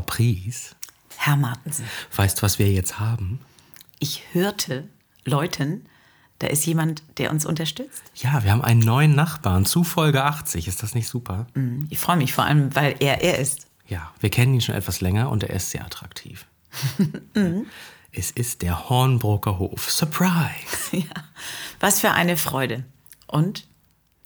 Pries, Herr Martensen, weißt du, was wir jetzt haben? ich hörte Leuten, da ist jemand, der uns unterstützt. Ja, wir haben einen neuen Nachbarn zu Folge 80. Ist das nicht super? Ich freue mich vor allem, weil er er ist. Ja, wir kennen ihn schon etwas länger und er ist sehr attraktiv. es ist der Hornbroker Hof. Surprise! Ja. Was für eine Freude. Und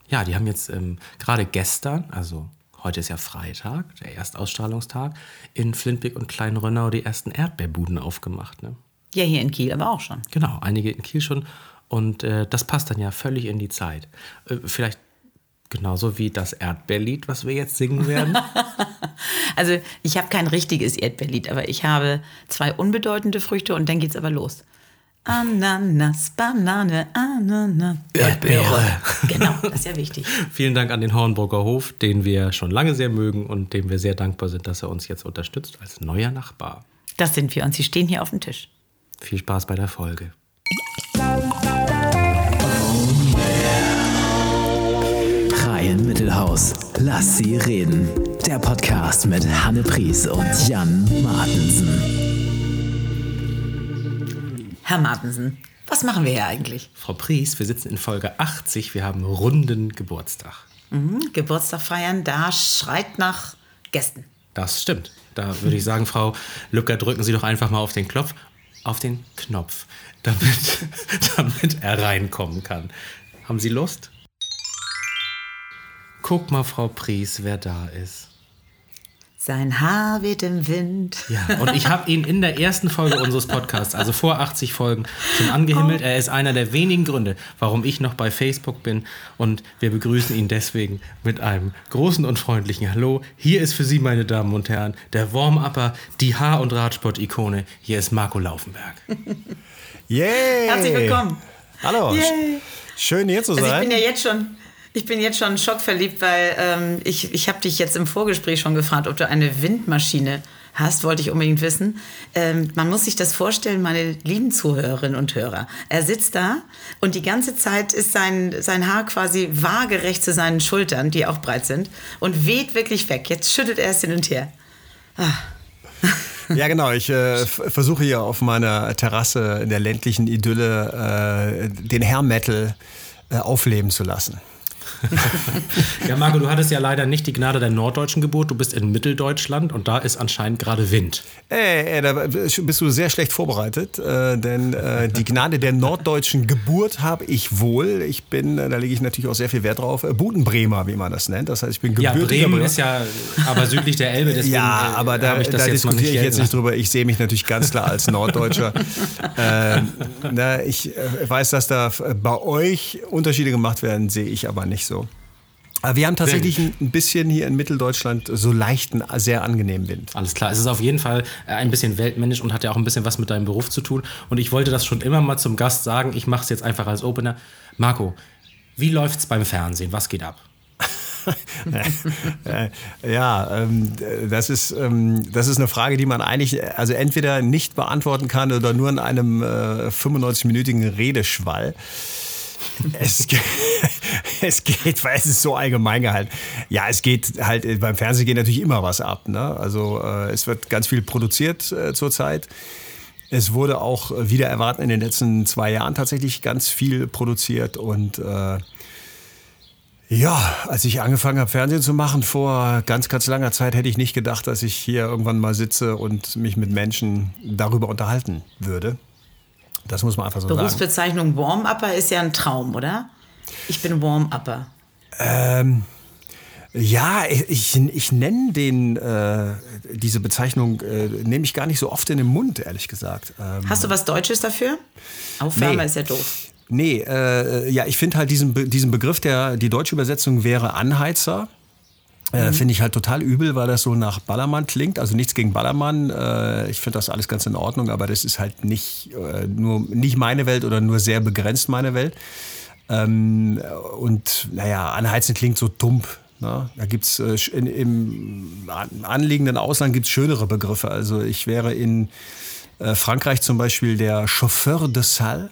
Ja, die haben jetzt ähm, gerade gestern, also heute ist ja Freitag, der Erstausstrahlungstag, in Flintbeck und Kleinrönnau die ersten Erdbeerbuden aufgemacht. Ne? ja, hier in Kiel aber auch schon. Genau, einige in Kiel schon. Und äh, das passt dann ja völlig in die Zeit. Äh, vielleicht genauso wie das Erdbeerlied, was wir jetzt singen werden. Also ich habe kein richtiges Erdbeerlied, aber ich habe zwei unbedeutende Früchte und dann geht's aber los. Ananas, Banane, Ananas, Erdbeere. Genau, das ist ja wichtig. Vielen Dank an den Hornburger Hof, den wir schon lange sehr mögen und dem wir sehr dankbar sind, dass er uns jetzt unterstützt als neuer Nachbar. Das sind wir und sie stehen hier auf dem Tisch. Viel Spaß bei der Folge. Reihen Mittelhaus. Lass sie reden. Der Podcast mit Hanne Pries und Jan Martensen. Herr Martensen, was machen wir hier eigentlich? Frau Pries, wir sitzen in Folge 80, wir haben runden Geburtstag. Hm, Geburtstag feiern, da schreit nach Gästen. Das stimmt. Da würde ich sagen, Frau Lücker, drücken Sie doch einfach mal auf den Knopf, auf den Knopf, damit, damit er reinkommen kann. Haben Sie Lust? Guck mal, Frau Pries, wer da ist. Sein Haar weht im Wind. Ja, und ich habe ihn in der ersten Folge unseres Podcasts, also vor 80 Folgen, schon angehimmelt. Er ist einer der wenigen Gründe, warum ich noch bei Facebook bin. Und wir begrüßen ihn deswegen mit einem großen und freundlichen Hallo. Hier ist für Sie, meine Damen und Herren, der Warm-Upper, die Haar- und Radsport-Ikone. Hier ist Marco Laufenberg. Yay! Herzlich willkommen. Hallo. Yay. Schön hier zu Also ich sein. bin ja jetzt schon, ich bin jetzt schon schockverliebt, weil ähm, ich, ich habe dich jetzt im Vorgespräch schon gefragt, ob du eine Windmaschine hast, wollte ich unbedingt wissen. Ähm, man muss sich das vorstellen, meine lieben Zuhörerinnen und Hörer. Er sitzt da und die ganze Zeit ist sein, sein Haar quasi waagerecht zu seinen Schultern, die auch breit sind, und weht wirklich weg. Jetzt schüttelt er es hin und her. ja, genau. Ich äh, versuche hier auf meiner Terrasse in der ländlichen Idylle äh, den Hair Metal äh, aufleben zu lassen. Ja, Marco, du hattest ja leider nicht die Gnade der norddeutschen Geburt. Du bist in Mitteldeutschland und da ist anscheinend gerade Wind. Äh, äh, da bist du sehr schlecht vorbereitet, äh, denn äh, die Gnade der norddeutschen Geburt habe ich wohl. Ich bin, äh, da lege ich natürlich auch sehr viel Wert drauf, äh, Budenbremer, wie man das nennt. Das heißt, ich bin Ja, gebürtiger Bremen Bremer. ist ja aber südlich der Elbe, deswegen Ja, aber da, ich da diskutiere ich jetzt nicht drüber. Ich sehe mich natürlich ganz klar als Norddeutscher. ähm, na, ich weiß, dass da bei euch Unterschiede gemacht werden, sehe ich aber nicht so. Aber wir haben tatsächlich ein ein bisschen hier in Mitteldeutschland so leichten, sehr angenehmen Wind. Alles klar, es ist auf jeden Fall äh, ein bisschen weltmännisch und hat ja auch ein bisschen was mit deinem Beruf zu tun. Und ich wollte das schon immer mal zum Gast sagen. Ich mache es jetzt einfach als Opener. Marco, wie läuft's beim Fernsehen? Was geht ab? Äh, ja, ähm, das, ist, ähm, das ist eine Frage, die man eigentlich also entweder nicht beantworten kann oder nur in einem äh, 95-minütigen Redeschwall. Es, ge- es geht, weil es ist so allgemein gehalten. Ja, es geht halt, äh, beim Fernsehen geht natürlich immer was ab. Ne? Also äh, es wird ganz viel produziert äh, zurzeit. Es wurde auch äh, wieder erwarten in den letzten zwei Jahren tatsächlich ganz viel produziert und äh, ja, als ich angefangen habe, Fernsehen zu machen, vor ganz, ganz langer Zeit, hätte ich nicht gedacht, dass ich hier irgendwann mal sitze und mich mit Menschen darüber unterhalten würde. Das muss man einfach so sagen. Berufsbezeichnung Warm-Upper ist ja ein Traum, oder? Ich bin Warm-Upper. Ja, ich, ich nenne den, äh, diese Bezeichnung, äh, nehme ich gar nicht so oft in den Mund, ehrlich gesagt. Ähm, Hast du was Deutsches dafür? Aufwärmer Nee. ist ja doof. Nee, äh, ja, ich finde halt diesen, Be- diesen Begriff, der, die deutsche Übersetzung wäre Anheizer. Äh, finde ich halt total übel, weil das so nach Ballermann klingt. Also nichts gegen Ballermann. Äh, ich finde das alles ganz in Ordnung, aber das ist halt nicht, äh, nur, nicht meine Welt oder nur sehr begrenzt meine Welt. Ähm, und naja, anheizen klingt so tump. Ne? Da gibt es äh, in, im an- anliegenden Ausland gibt's schönere Begriffe. Also ich wäre in äh, Frankreich zum Beispiel der Chauffeur de Salle.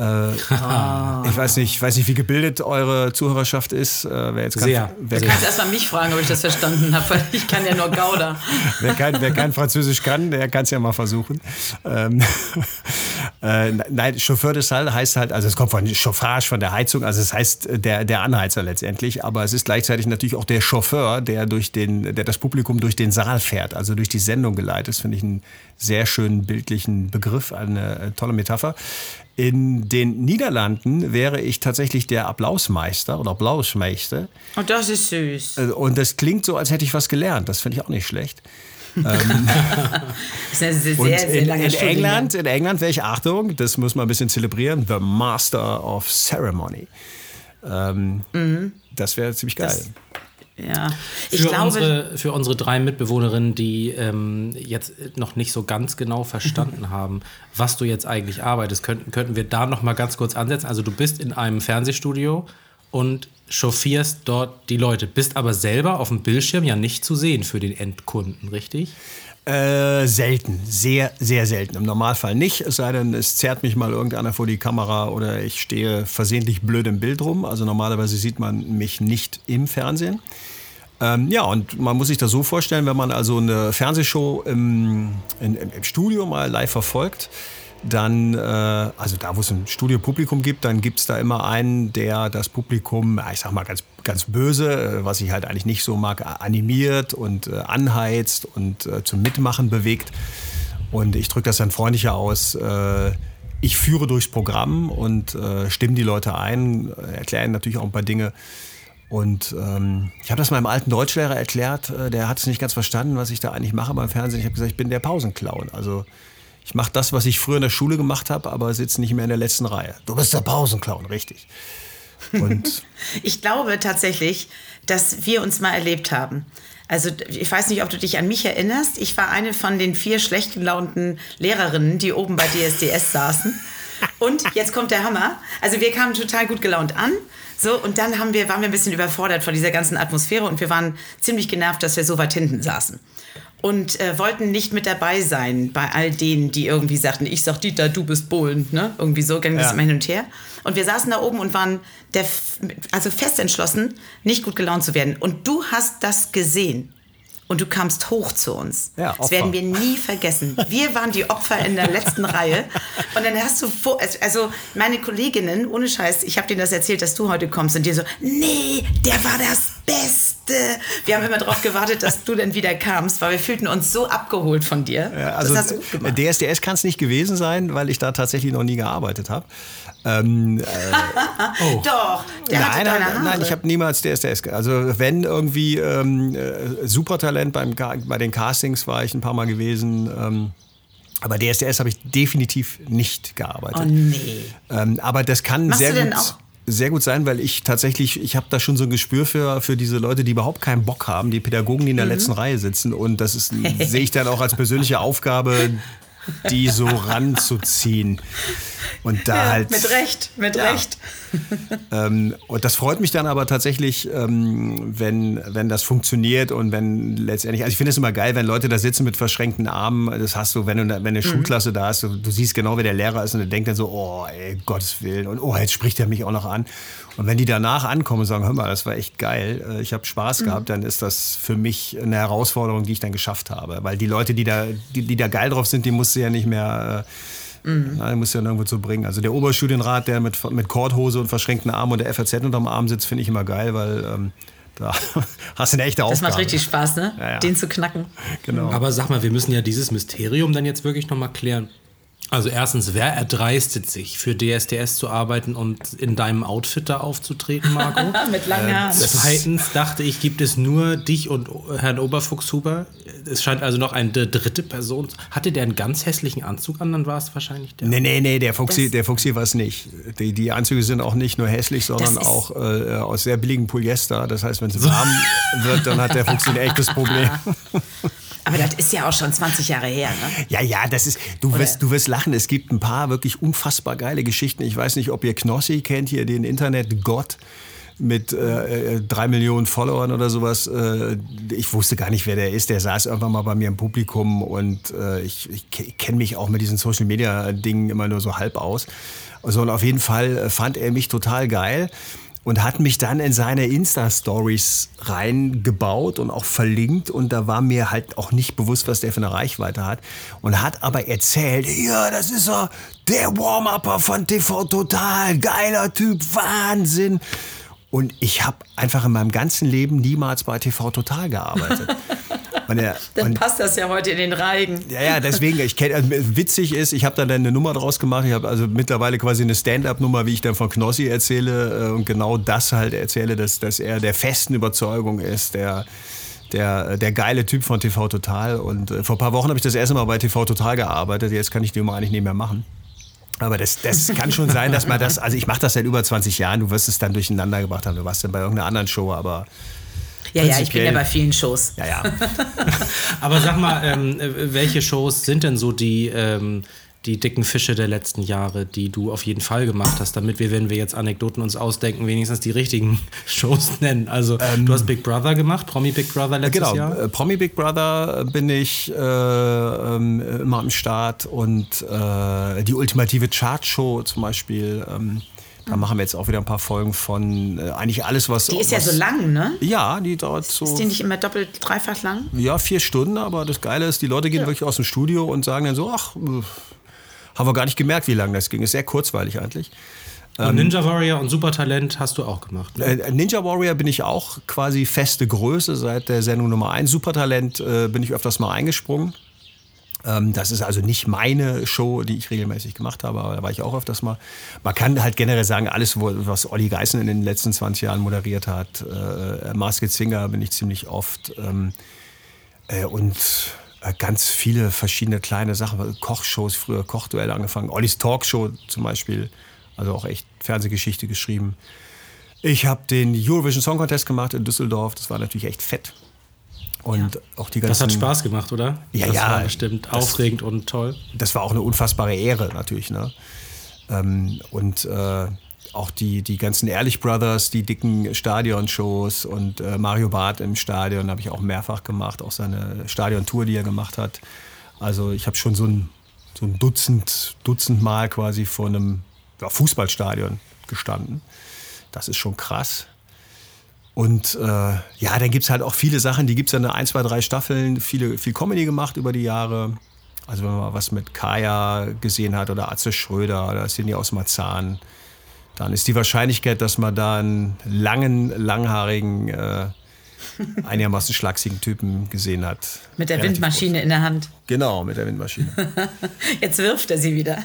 Äh, Ich weiß nicht, weiß nicht, wie gebildet eure Zuhörerschaft ist. Äh, wer jetzt Sehr. Kann, wer, Du kannst erstmal mich fragen, ob ich das verstanden habe, weil ich kann ja nur Gouda. wer, kein, wer kein Französisch kann, der kann es ja mal versuchen. Ähm, äh, nein, Chauffeur de Salle heißt halt, also es kommt von Chauffage, von der Heizung, also es heißt äh, der, der Anheizer letztendlich, aber es ist gleichzeitig natürlich auch der Chauffeur, der durch den, der das Publikum durch den Saal fährt, also durch die Sendung geleitet. Das finde ich einen sehr schönen bildlichen Begriff, eine äh, tolle Metapher. In den Niederlanden wäre ich tatsächlich der Applausmeister oder Applausmeister. Und das ist süß. Äh, Und das klingt so, als hätte ich was gelernt. Das finde ich auch nicht schlecht. Das ist eine sehr, sehr, sehr in, lange in. England, in England wäre ich, Achtung, das muss man ein bisschen zelebrieren, The Master of Ceremony. Ähm, Das wäre ziemlich geil. Mhm. Das- Ja, ich Für, glaube, unsere, für unsere drei Mitbewohnerinnen, die ähm, jetzt noch nicht so ganz genau verstanden haben, was du jetzt eigentlich arbeitest, könnten, könnten wir da noch mal ganz kurz ansetzen. Also du bist in einem Fernsehstudio und chauffierst dort die Leute, bist aber selber auf dem Bildschirm ja nicht zu sehen für den Endkunden, richtig? Äh, selten, sehr, sehr selten. Im Normalfall nicht, es sei denn, es zerrt mich mal irgendeiner vor die Kamera oder ich stehe versehentlich blöd im Bild rum. Also normalerweise sieht man mich nicht im Fernsehen. Ähm, ja, und man muss sich das so vorstellen, wenn man also eine Fernsehshow im, in, im, im Studio mal live verfolgt, dann, äh, also da, wo es ein Studiopublikum gibt, dann gibt es da immer einen, der das Publikum, ich sag mal ganz, ganz böse, äh, was ich halt eigentlich nicht so mag, animiert und äh, anheizt und äh, zum Mitmachen bewegt. Und ich drücke das dann freundlicher aus. Äh, ich führe durchs Programm und äh, stimme die Leute ein, erkläre ihnen natürlich auch ein paar Dinge. Und ähm, ich habe das meinem alten Deutschlehrer erklärt, der hat es nicht ganz verstanden, was ich da eigentlich mache beim Fernsehen. Ich habe gesagt, ich bin der Pausenclown. Also ich mache das, was ich früher in der Schule gemacht habe, aber sitze nicht mehr in der letzten Reihe. Du bist der Pausenclown, richtig. Und ich glaube tatsächlich, dass wir uns mal erlebt haben. Also ich weiß nicht, ob du dich an mich erinnerst. Ich war eine von den vier schlecht gelaunten Lehrerinnen, die oben bei DSDS saßen. Und jetzt kommt der Hammer. Also wir kamen total gut gelaunt an. So, und dann haben wir, waren wir ein bisschen überfordert von dieser ganzen Atmosphäre und wir waren ziemlich genervt, dass wir so weit hinten saßen. Und äh, wollten nicht mit dabei sein bei all denen, die irgendwie sagten, ich sag Dieter, du bist Bohlen, ne? Irgendwie so, ging das Ja. immer hin und her. Und wir saßen da oben und waren der, also fest entschlossen, nicht gut gelaunt zu werden. Und du hast das gesehen. Und du kamst hoch zu uns. Ja, das werden wir nie vergessen. Wir waren die Opfer in der letzten Reihe. Und dann hast du, vor, also meine Kolleginnen, ohne Scheiß, ich habe denen das erzählt, dass du heute kommst und die so, nee, der war das Beste. Wir haben immer darauf gewartet, dass du dann wieder kamst, weil wir fühlten uns so abgeholt von dir. Ja, also das hast du gut gemacht. DSDS kann es nicht gewesen sein, weil ich da tatsächlich noch nie gearbeitet habe. Ähm, äh, Doch, der hatte nein, deine nein, nein, ich habe niemals DSDS. Also wenn irgendwie ähm, äh, Supertalent beim, bei den Castings war ich ein paar Mal gewesen. Ähm, aber DSDS habe ich definitiv nicht gearbeitet. Oh nee. Ähm, aber das kann Machst sehr du denn gut, auch- sehr gut sein, weil ich tatsächlich, ich habe da schon so ein Gespür für, für diese Leute, die überhaupt keinen Bock haben, die Pädagogen, die in der Mhm. letzten Reihe sitzen. Und das sehe ich dann auch als persönliche Aufgabe, die so ranzuziehen. Und da Ja, halt. mit Recht, mit Ja. Recht. Ähm, und das freut mich dann aber tatsächlich, ähm, wenn, wenn das funktioniert und wenn letztendlich, also ich finde es immer geil, wenn Leute da sitzen mit verschränkten Armen, das hast du, wenn du wenn eine Schulklasse da ist, du, du siehst genau, wer der Lehrer ist und du denkst dann so, oh, ey, Gottes Willen und oh, jetzt spricht er mich auch noch an. Und wenn die danach ankommen und sagen, hör mal, das war echt geil, äh, ich habe Spaß gehabt, dann ist das für mich eine Herausforderung, die ich dann geschafft habe. Weil die Leute, die da, die, die da geil drauf sind, die musst du ja nicht mehr... Äh, na, den musst du ja nirgendwo zu bringen. Also der Oberstudienrat, der mit, mit Korthose und verschränkten Armen und der FAZ unterm Arm sitzt, finde ich immer geil, weil ähm, da hast du eine echte Das Aufgabe. macht richtig Spaß, ne? Ja, ja. Den zu knacken. Genau. Aber sag mal, wir müssen ja dieses Mysterium dann jetzt wirklich nochmal klären. Also erstens, wer erdreistet sich, für DSDS zu arbeiten und in deinem Outfit da aufzutreten, Marco? Mit langen Haaren. Zweitens dachte ich, gibt es nur dich und Herrn Oberfuchshuber. Es scheint also noch eine dritte Person. Hatte der einen ganz hässlichen Anzug an, dann war es wahrscheinlich der. Nee, nee, nee, der Fuchsi, Das- der Fuchsi war es nicht. Die, die Anzüge sind auch nicht nur hässlich, sondern auch äh, aus sehr billigem Polyester. Das heißt, wenn es warm wird, dann hat der Fuchsi ein echtes Problem. Aber das ist ja auch schon 20 Jahre her, ne? Ja, ja, das ist, du wirst, du wirst lachen. Es gibt ein paar wirklich unfassbar geile Geschichten. Ich weiß nicht, ob ihr Knossi kennt, hier den Internetgott. mit äh, äh, drei Millionen Followern oder sowas. Äh, ich wusste gar nicht, wer der ist. Der saß irgendwann mal bei mir im Publikum und äh, ich, ich kenne mich auch mit diesen Social Media Dingen immer nur so halb aus. Also, und auf jeden Fall äh, fand er mich total geil und hat mich dann in seine Insta-Stories reingebaut und auch verlinkt und da war mir halt auch nicht bewusst, was der für eine Reichweite hat und hat aber erzählt, ja, das ist so der Warm-Upper von TV Total, geiler Typ, Wahnsinn. Und ich habe einfach in meinem ganzen Leben niemals bei TV Total gearbeitet. Er, dann passt das ja heute in den Reigen. Ja, ja, deswegen, ich kenne, also witzig ist, ich habe da dann eine Nummer draus gemacht. Ich habe also mittlerweile quasi eine Stand-up-Nummer, wie ich dann von Knossi erzähle äh, und genau das halt erzähle, dass, dass er der festen Überzeugung ist, der, der, der geile Typ von TV Total. Und äh, vor ein paar Wochen habe ich das erste Mal bei TV Total gearbeitet. Jetzt kann ich die Nummer eigentlich nicht mehr machen. Aber das, das kann schon sein, dass man das, also ich mache das seit über 20 Jahren, du wirst es dann durcheinander gebracht haben. Du warst dann bei irgendeiner anderen Show, aber ja, ja, ich bin ja bei vielen Shows. Ja, ja. Aber sag mal, ähm, welche Shows sind denn so die, ähm, die dicken Fische der letzten Jahre, die du auf jeden Fall gemacht hast, damit wir, wenn wir jetzt Anekdoten uns ausdenken, wenigstens die richtigen Shows nennen? Also, ähm, du hast Big Brother gemacht, Promi Big Brother letztes genau, Jahr? Genau, Promi Big Brother bin ich äh, ähm, immer am Start und äh, die ultimative Chartshow zum Beispiel. Ähm, da machen wir jetzt auch wieder ein paar Folgen von äh, eigentlich alles, was. Die ist was, ja so lang, ne? Ja, die dauert so. Ist die nicht immer doppelt, dreifach lang? Ja, vier Stunden, aber das Geile ist, die Leute gehen ja. wirklich aus dem Studio und sagen dann so: ach, äh, haben wir gar nicht gemerkt, wie lang das ging. Ist sehr kurzweilig eigentlich. Und ähm, Ninja Warrior und Supertalent hast du auch gemacht. Ne? Äh, Ninja Warrior bin ich auch quasi feste Größe seit der Sendung Nummer 1. Supertalent äh, bin ich öfters mal eingesprungen. Ähm, das ist also nicht meine Show, die ich regelmäßig gemacht habe, aber da war ich auch öfters mal. Man kann halt generell sagen, alles, was Olli Geißen in den letzten 20 Jahren moderiert hat, äh, Masked Singer bin ich ziemlich oft ähm, äh, und äh, ganz viele verschiedene kleine Sachen, Kochshows, früher Kochduelle angefangen, Ollis Talkshow zum Beispiel, also auch echt Fernsehgeschichte geschrieben. Ich habe den Eurovision Song Contest gemacht in Düsseldorf, das war natürlich echt fett. Und ja. auch die ganzen, das hat Spaß gemacht, oder? Ja, das ja. War bestimmt das, aufregend und toll. Das war auch eine unfassbare Ehre natürlich. Ne? Ähm, und äh, auch die, die ganzen Ehrlich Brothers, die dicken Stadionshows und äh, Mario Barth im Stadion habe ich auch mehrfach gemacht, auch seine Stadiontour, die er gemacht hat. Also ich habe schon so ein, so ein Dutzend, Dutzend Mal quasi vor einem ja, Fußballstadion gestanden. Das ist schon krass. Und äh, ja, dann gibt es halt auch viele Sachen, die gibt es ja in ein, zwei, drei Staffeln, viele, viel Comedy gemacht über die Jahre. Also wenn man mal was mit Kaya gesehen hat oder Atze Schröder oder Cindy aus Marzahn, dann ist die Wahrscheinlichkeit, dass man da einen langen, langhaarigen äh, einigermaßen schlagsigen Typen gesehen hat. Mit der Windmaschine groß. in der Hand. Genau, mit der Windmaschine. Jetzt wirft er sie wieder.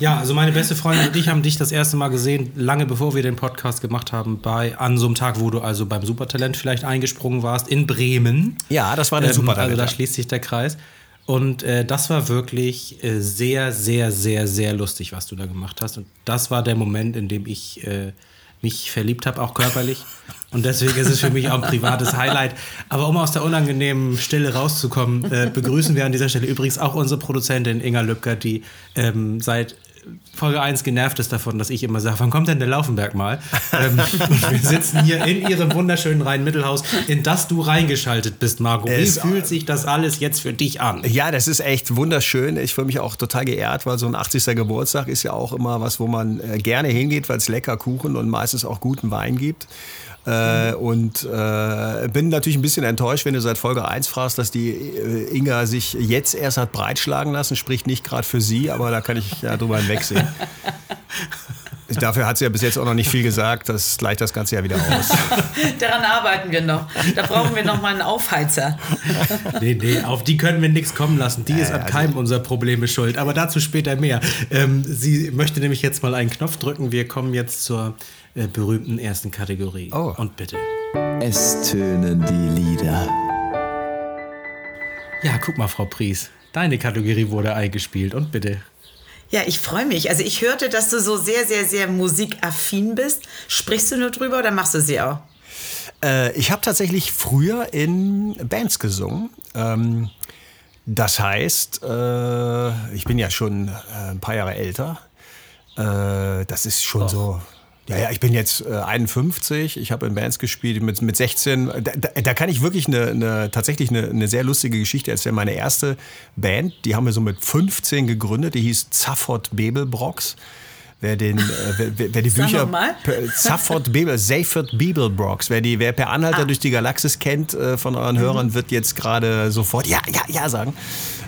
Ja, also meine beste Freundin und ich haben dich das erste Mal gesehen, lange bevor wir den Podcast gemacht haben, bei an so einem Tag, wo du also beim Supertalent vielleicht eingesprungen warst, in Bremen. Ja, das war der ähm, Supertalent. Also da schließt sich der Kreis. Und äh, das war wirklich äh, sehr, sehr, sehr, sehr lustig, was du da gemacht hast. Und das war der Moment, in dem ich äh, mich verliebt habe, auch körperlich. Und deswegen ist es für mich auch ein privates Highlight. Aber um aus der unangenehmen Stille rauszukommen, äh, begrüßen wir an dieser Stelle übrigens auch unsere Produzentin Inga Lübcker, die ähm, seit Folge 1 genervt ist davon, dass ich immer sage, wann kommt denn der Laufenberg mal? ähm, und wir sitzen hier in ihrem wunderschönen Rhein-Mittelhaus, in das du reingeschaltet bist, Marco. Wie es fühlt sich das alles jetzt für dich an? Ja, das ist echt wunderschön. Ich fühle mich auch total geehrt, weil so ein 80. Geburtstag ist ja auch immer was, wo man äh, gerne hingeht, weil es lecker Kuchen und meistens auch guten Wein gibt. Äh, und äh, bin natürlich ein bisschen enttäuscht, wenn du seit Folge 1 fragst, dass die äh, Inga sich jetzt erst hat breitschlagen lassen. Spricht nicht gerade für sie, aber da kann ich ja drüber hinwegsehen. Dafür hat sie ja bis jetzt auch noch nicht viel gesagt. Das gleicht das Ganze ja wieder aus. Daran arbeiten wir noch. Da brauchen wir noch mal einen Aufheizer. nee, nee, auf die können wir nichts kommen lassen. Die ist an also keinem unserer Probleme schuld. Aber dazu später mehr. Ähm, sie möchte nämlich jetzt mal einen Knopf drücken. Wir kommen jetzt zur äh, berühmten ersten Kategorie. Oh. Und bitte. Es tönen die Lieder. Ja, guck mal, Frau Pries. Deine Kategorie wurde eingespielt. Und bitte. Ja, ich freue mich. Also ich hörte, dass du so sehr, sehr, sehr musikaffin bist. Sprichst du nur drüber oder machst du sie auch? Äh, ich habe tatsächlich früher in Bands gesungen. Ähm, das heißt, äh, ich bin ja schon ein paar Jahre älter. Äh, das ist schon oh. so Ja, ja, ich bin jetzt äh, 51, ich habe in Bands gespielt mit, mit 16. Da, da, da kann ich wirklich eine, eine, tatsächlich eine, eine sehr lustige Geschichte erzählen. Meine erste Band, die haben wir so mit 15 gegründet, die hieß Zafford Bebelbrox. Wer, den, äh, wer, wer die Bücher. Zafford Bebel, Zayford Bebelbrox. Wer, die, wer per Anhalter Ah. durch die Galaxis kennt äh, von euren Hörern, wird jetzt gerade sofort Ja, ja, ja sagen.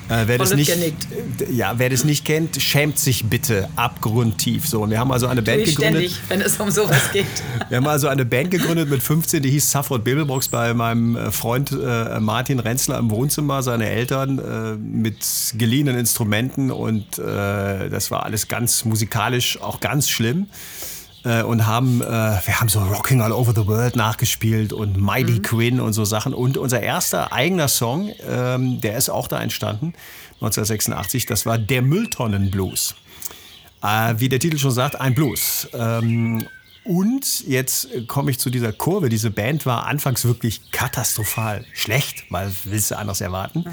Äh, wer, das nicht, genickt. ja, wer das nicht kennt, schämt sich bitte abgrundtief. So, und wir haben also eine Band gegründet. ständig, wenn es um sowas geht. Wir haben also eine Band gegründet mit 15, die hieß Safford Bebelbox bei meinem äh, Freund äh, Martin Renzler im Wohnzimmer, seine Eltern äh, mit geliehenen Instrumenten und äh, das war alles ganz musikalisch auch ganz schlimm. Äh, und haben, äh, wir haben so Rocking All Over the World nachgespielt und Mighty Quinn und so Sachen. Und unser erster eigener Song, ähm, der ist auch da entstanden, 1986, das war Der Mülltonnenblues. Äh, wie der Titel schon sagt, ein Blues. Ähm, und jetzt komme ich zu dieser Kurve. Diese Band war anfangs wirklich katastrophal schlecht, weil willst du anders erwarten. Äh,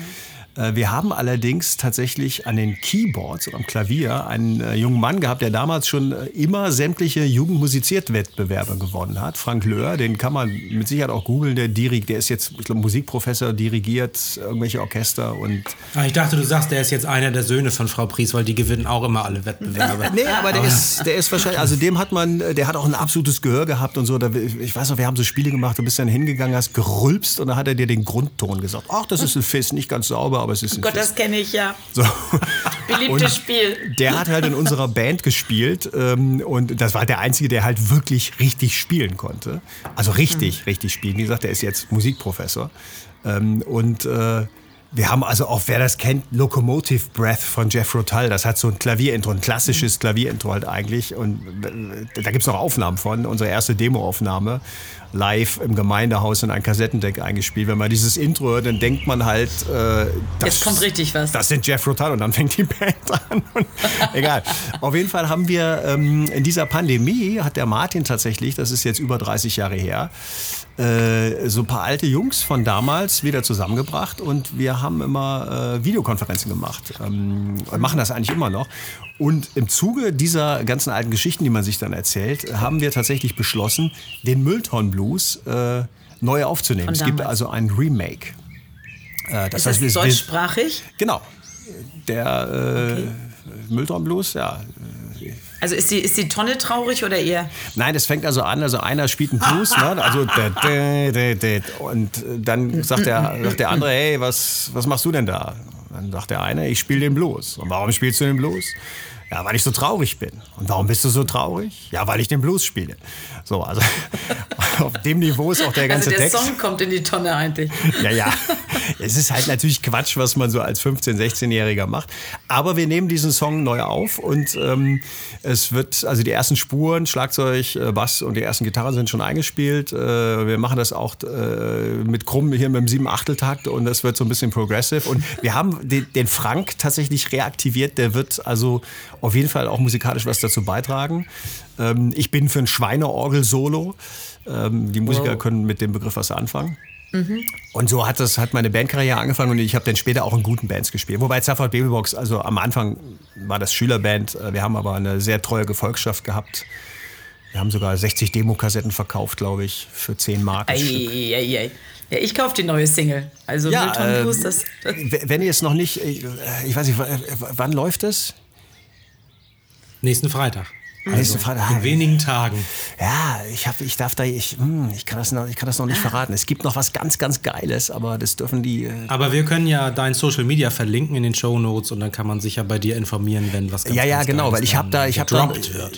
Wir haben allerdings tatsächlich an den Keyboards und am Klavier einen äh, jungen Mann gehabt, der damals schon äh, immer sämtliche Jugendmusiziert-Wettbewerbe gewonnen hat. Frank Löhr, den kann man mit Sicherheit auch googeln. Der, dirig, der ist jetzt, ich glaube, Musikprofessor, dirigiert irgendwelche Orchester und Ah, ich dachte, du sagst, der ist jetzt einer der Söhne von Frau Pries, weil die gewinnen auch immer alle Wettbewerbe. Nee, aber der ist, der ist wahrscheinlich, also dem hat man, der hat auch ein absolutes Gehör gehabt und so. Da, ich weiß noch, wir haben so Spiele gemacht, du bist dann hingegangen, hast gerülpst und dann hat er dir den Grundton gesagt. Ach, das ist ein Fiss, nicht ganz sauber, aber es ist ein Gott, Fiss. das kenne ich ja. So. Beliebtes Und Spiel. Der hat halt in unserer Band gespielt ähm, und das war der Einzige, der halt wirklich richtig spielen konnte. Also richtig, richtig spielen. Wie gesagt, der ist jetzt Musikprofessor. Ähm, und äh, wir haben also auch, wer das kennt, Locomotive Breath von Jeff Rotal. Das hat so ein Klavierintro, ein klassisches Klavierintro halt eigentlich. Und äh, da gibt es noch Aufnahmen von. Unsere erste Demoaufnahme live im Gemeindehaus in ein Kassettendeck eingespielt. Wenn man dieses Intro hört, dann denkt man halt, äh, das, Jetzt kommt richtig was. das sind Jeff Rotal und dann fängt die Band an. Und, egal. Auf jeden Fall haben wir ähm, in dieser Pandemie, hat der Martin tatsächlich, das ist jetzt über 30 Jahre her, äh, so ein paar alte Jungs von damals wieder zusammengebracht und wir haben immer äh, Videokonferenzen gemacht. Ähm, und machen das eigentlich immer noch. Und im Zuge dieser ganzen alten Geschichten, die man sich dann erzählt, haben wir tatsächlich beschlossen, den Müllton-Blues äh, neu aufzunehmen. Es gibt also ein Remake. Äh, Ist das wir- wir- deutschsprachig? Genau. Der äh, Müllton Blues, ja. Also ist die, ist die Tonne traurig oder eher? Nein, das fängt also an, also einer spielt einen Blues, ne? also und dann sagt der, sagt der andere, hey, was, was machst du denn da? Dann sagt der eine, ich spiele den Blues. Und warum spielst du den Blues? Ja, weil ich so traurig bin. Und warum bist du so traurig? Ja, weil ich den Blues spiele. So, also auf dem Niveau ist auch der ganze Also der Text. Song kommt in die Tonne eigentlich. Ja, ja. Es ist halt natürlich Quatsch, was man so als 15-, 16-Jähriger macht. Aber wir nehmen diesen Song neu auf und ähm, es wird, also die ersten Spuren, Schlagzeug, äh, Bass und die ersten Gitarren sind schon eingespielt. Äh, wir machen das auch äh, mit Krumm hier mit dem 7-Achteltakt und das wird so ein bisschen progressive. Und wir haben den, den Frank tatsächlich reaktiviert. Der wird also auf jeden Fall auch musikalisch was dazu beitragen. Ähm, ich bin für ein Schweineorgel-Solo. Ähm, die Musiker Wow. können mit dem Begriff was anfangen. Und so hat das hat meine Bandkarriere angefangen und ich habe dann später auch in guten Bands gespielt. Wobei Zafford Babybox, also am Anfang war das Schülerband, äh, wir haben aber eine sehr treue Gefolgschaft gehabt. Wir haben sogar 60 Demokassetten verkauft, glaube ich, für 10 Mark. das Stück. Eieiei. Ja, ich kaufe die neue Single. Also Ja, Milton äh, Blues, das, wenn ihr es noch nicht, äh, ich weiß nicht, wann läuft es? Nächsten Freitag. Nächsten Freitag. In wenigen Tagen. Ja, ich, hab, ich darf da, ich, hm, ich, kann das noch, ich kann das noch nicht verraten. Es gibt noch was ganz, ganz Geiles, aber das dürfen die. Äh, Aber wir können ja dein Social Media verlinken in den Show Notes und dann kann man sich ja bei dir informieren, wenn was ganz ja, ja, ganz genau, Geiles weil ich habe da, dann ich habe da,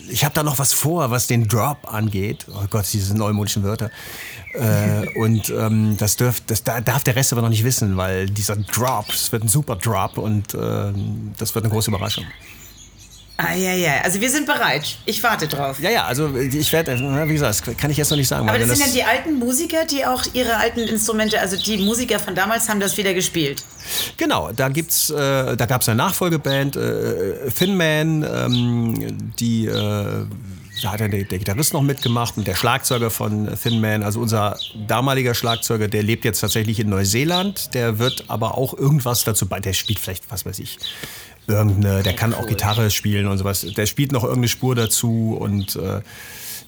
ich habe da noch was vor, was den Drop angeht. Oh Gott, diese neumodischen Wörter. äh, und ähm, das, dürf, das da- darf der Rest aber noch nicht wissen, weil dieser Drop, es wird ein super Drop und ähm, das wird eine große Überraschung. Eieiei. Also wir sind bereit. Ich warte drauf. Ja, ja, also ich werde, wie gesagt, das kann ich jetzt noch nicht sagen. Aber das sind ja die alten Musiker, die auch ihre alten Instrumente, also die Musiker von damals haben das wieder gespielt. Genau, da gibt's, äh, da gab es eine Nachfolgeband, äh, Thin Man, ähm, die, äh, da hat ja der, der Gitarrist noch mitgemacht und der Schlagzeuger von Thin Man, also unser damaliger Schlagzeuger, der lebt jetzt tatsächlich in Neuseeland, der wird aber auch irgendwas dazu bei, der spielt vielleicht, was weiß ich, irgendeine, der kann auch Gitarre spielen und sowas, der spielt noch irgendeine Spur dazu und äh,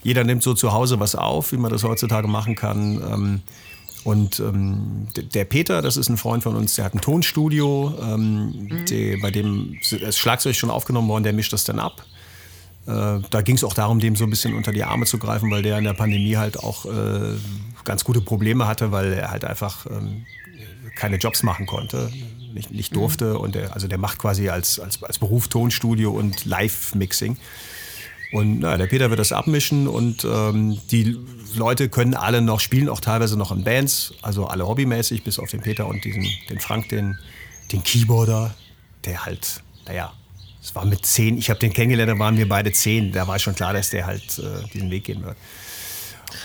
jeder nimmt so zu Hause was auf, wie man das heutzutage machen kann. Ähm, und ähm, der Peter, das ist ein Freund von uns, der hat ein Tonstudio, ähm, mhm. der, bei dem das Schlagzeug schon aufgenommen worden, der mischt das dann ab. Äh, da ging es auch darum, dem so ein bisschen unter die Arme zu greifen, weil der in der Pandemie halt auch äh, ganz gute Probleme hatte, weil er halt einfach ähm, keine Jobs machen konnte, nicht, nicht durfte. Mhm. Und der, also der macht quasi als, als, als Beruf Tonstudio und Live-Mixing. Und na, der Peter wird das abmischen und ähm, die Leute können alle noch, spielen auch teilweise noch in Bands, also alle hobbymäßig, bis auf den Peter und diesen, den Frank, den, den Keyboarder, der halt, naja, es war mit zehn, ich habe den kennengelernt, da waren wir beide zehn, da war schon klar, dass der halt äh, diesen Weg gehen wird.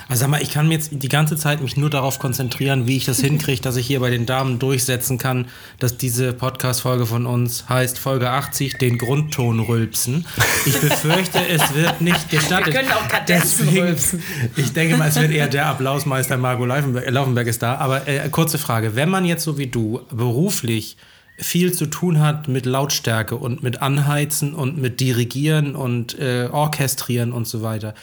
Also sag mal, ich kann mir jetzt die ganze Zeit mich nur darauf konzentrieren, wie ich das hinkriege, dass ich hier bei den Damen durchsetzen kann, dass diese Podcast-Folge von uns heißt Folge 80, den Grundton rülpsen. Ich befürchte, es wird nicht gestattet. Wir können auch Kadenzen Deswegen, rülpsen. Ich denke mal, es wird eher der Applausmeister Margot Laufenberg, Laufenberg ist da. Aber äh, kurze Frage, wenn man jetzt so wie du beruflich viel zu tun hat mit Lautstärke und mit Anheizen und mit Dirigieren und äh, Orchestrieren und so weiter,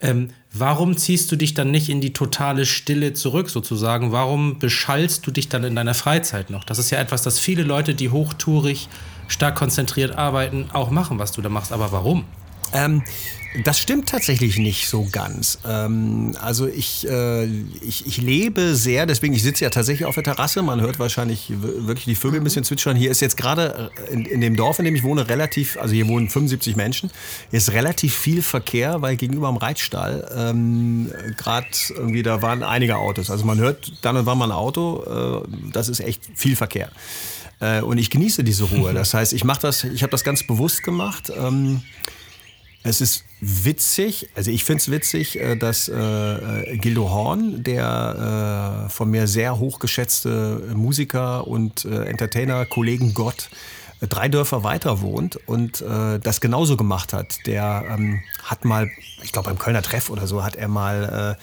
ähm, warum ziehst du dich dann nicht in die totale Stille zurück, sozusagen? Warum beschallst du dich dann in deiner Freizeit noch? Das ist ja etwas, das viele Leute, die hochtourig, stark konzentriert arbeiten, auch machen, was du da machst. Aber warum? Ähm, das stimmt tatsächlich nicht so ganz. Ähm, also ich, äh, ich, ich lebe sehr, deswegen, ich sitze ja tatsächlich auf der Terrasse, man hört wahrscheinlich wirklich die Vögel ein bisschen zwitschern. Hier ist jetzt gerade äh, in, in, dem Dorf, in dem ich wohne, relativ, also hier wohnen 75 Menschen, hier ist relativ viel Verkehr, weil gegenüber dem Reitstall ähm, gerade irgendwie, da waren einige Autos. Also man hört dann und wann mal ein Auto, äh, das ist echt viel Verkehr. Äh, und ich genieße diese Ruhe. Das heißt, ich mache das, ich habe das ganz bewusst gemacht. Ähm, es ist witzig, also ich finde es witzig, äh, dass äh, äh, Gildo Horn, der äh, von mir sehr hochgeschätzte Musiker und äh, Entertainer, Kollegen Gott, äh, drei Dörfer weiter wohnt und äh, das genauso gemacht hat. Der ähm, hat mal, ich glaube beim Kölner Treff oder so, hat er mal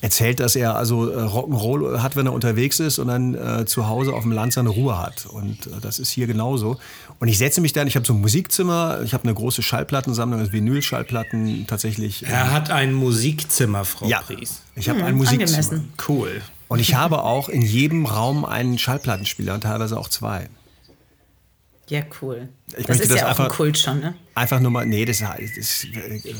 erzählt, dass er also äh, Rock'n'Roll hat, wenn er unterwegs ist und dann äh, zu Hause auf dem Land seine Ruhe hat. Und äh, das ist hier genauso. Und ich setze mich dann, ich habe so ein Musikzimmer, ich habe eine große Schallplattensammlung, also Vinylschallplatten tatsächlich. Er ähm, hat ein Musikzimmer, Frau ja, Pries. Ich habe hm, ein Musikzimmer. Angemessen. Cool. Und ich habe auch in jedem Raum einen Schallplattenspieler und teilweise auch zwei. Ja, cool. Ich das ist das ja auch ein Kult schon, ne? Einfach nur mal, nee, das ist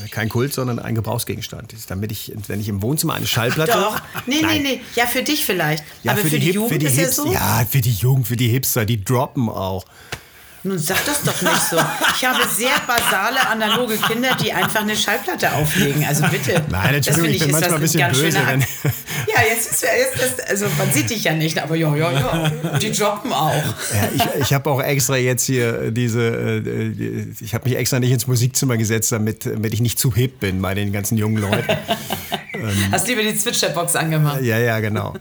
kein Kult, sondern ein Gebrauchsgegenstand. damit ich, wenn ich im Wohnzimmer eine Schallplatte. Doch, nee, nein. nee, nee. Ja, für dich vielleicht. Ja, Aber für, für die, die Jugend für die ist Hips, ja so. Ja, für die Jugend, für die Hipster, die droppen auch. Nun sag das doch nicht so. Ich habe sehr basale analoge Kinder, die einfach eine Schallplatte auflegen. Also bitte. Nein, Entschuldigung, ich, ich bin manchmal ein bisschen böse. Wenn ja, jetzt ist, jetzt ist, also man sieht dich ja nicht, aber ja, ja, ja, die droppen auch. Ja, ich ich habe auch extra jetzt hier diese, äh, ich habe mich extra nicht ins Musikzimmer gesetzt, damit, damit ich nicht zu hip bin bei den ganzen jungen Leuten. Hast lieber die Zwitscherbox angemacht. Ja, ja, genau.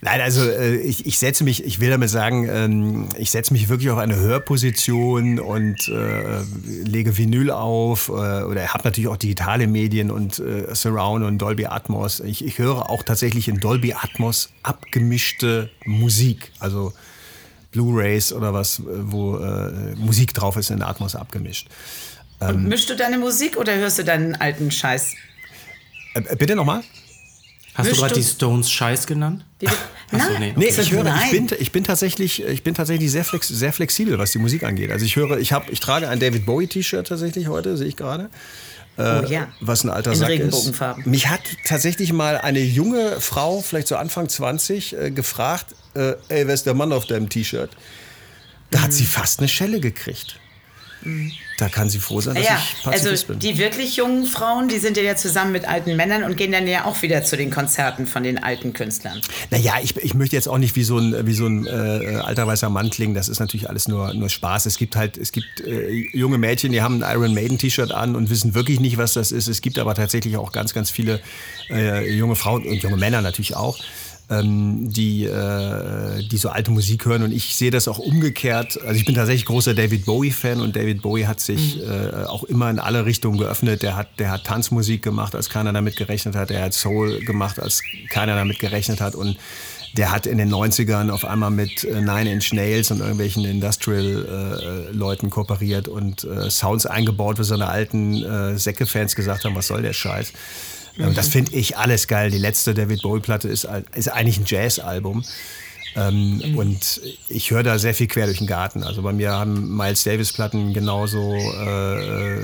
Nein, also äh, ich, ich setze mich, ich will damit sagen, ähm, ich setze mich wirklich auf eine Hörposition und äh, lege Vinyl auf äh, oder habe natürlich auch digitale Medien und äh, Surround und Dolby Atmos. Ich, ich höre auch tatsächlich in Dolby Atmos abgemischte Musik, also Blu-rays oder was, wo äh, Musik drauf ist in Atmos abgemischt. Und ähm, mischst du deine Musik oder hörst du deinen alten Scheiß? Äh, bitte nochmal? Hast du gerade die Stones Scheiß genannt? Achso, nee, nee ich höre, ich bin, ich bin tatsächlich, ich bin tatsächlich sehr, flex, sehr flexibel, was die Musik angeht. Also ich höre, ich habe, ich trage ein David Bowie T-Shirt tatsächlich heute, sehe ich gerade. Äh, oh ja. Was ein alter In Sack ist. Mich hat tatsächlich mal eine junge Frau, vielleicht so Anfang 20, äh, gefragt, äh, ey, wer ist der Mann auf deinem T-Shirt? Da mhm. hat sie fast eine Schelle gekriegt. Da kann sie froh sein, dass ja, ich Pazifist also bin. Die wirklich jungen Frauen, die sind ja zusammen mit alten Männern und gehen dann ja auch wieder zu den Konzerten von den alten Künstlern. Naja, ich, ich möchte jetzt auch nicht wie so ein, wie so ein äh, alter weißer Mann klingen. Das ist natürlich alles nur, nur Spaß. Es gibt halt, es gibt äh, junge Mädchen, die haben ein Iron Maiden T-Shirt an und wissen wirklich nicht, was das ist. Es gibt aber tatsächlich auch ganz, ganz viele äh, junge Frauen und junge Männer natürlich auch ähm, die, äh, die so alte Musik hören. Und ich sehe das auch umgekehrt. Also ich bin tatsächlich großer David Bowie-Fan und David Bowie hat sich mhm. äh, auch immer in alle Richtungen geöffnet. Der hat, der hat Tanzmusik gemacht, als keiner damit gerechnet hat. Er hat Soul gemacht, als keiner damit gerechnet hat. Und der hat in den 90ern auf einmal mit äh, Nine Inch Nails und irgendwelchen Industrial-Leuten äh, kooperiert und äh, Sounds eingebaut, wo seine alten äh, Säcke-Fans gesagt haben, was soll der Scheiß. Mhm. Das finde ich alles geil. Die letzte David Bowie-Platte ist, ist eigentlich ein Jazz-Album. Ähm, mhm. Und ich höre da sehr viel quer durch den Garten. Also bei mir haben Miles Davis-Platten genauso äh,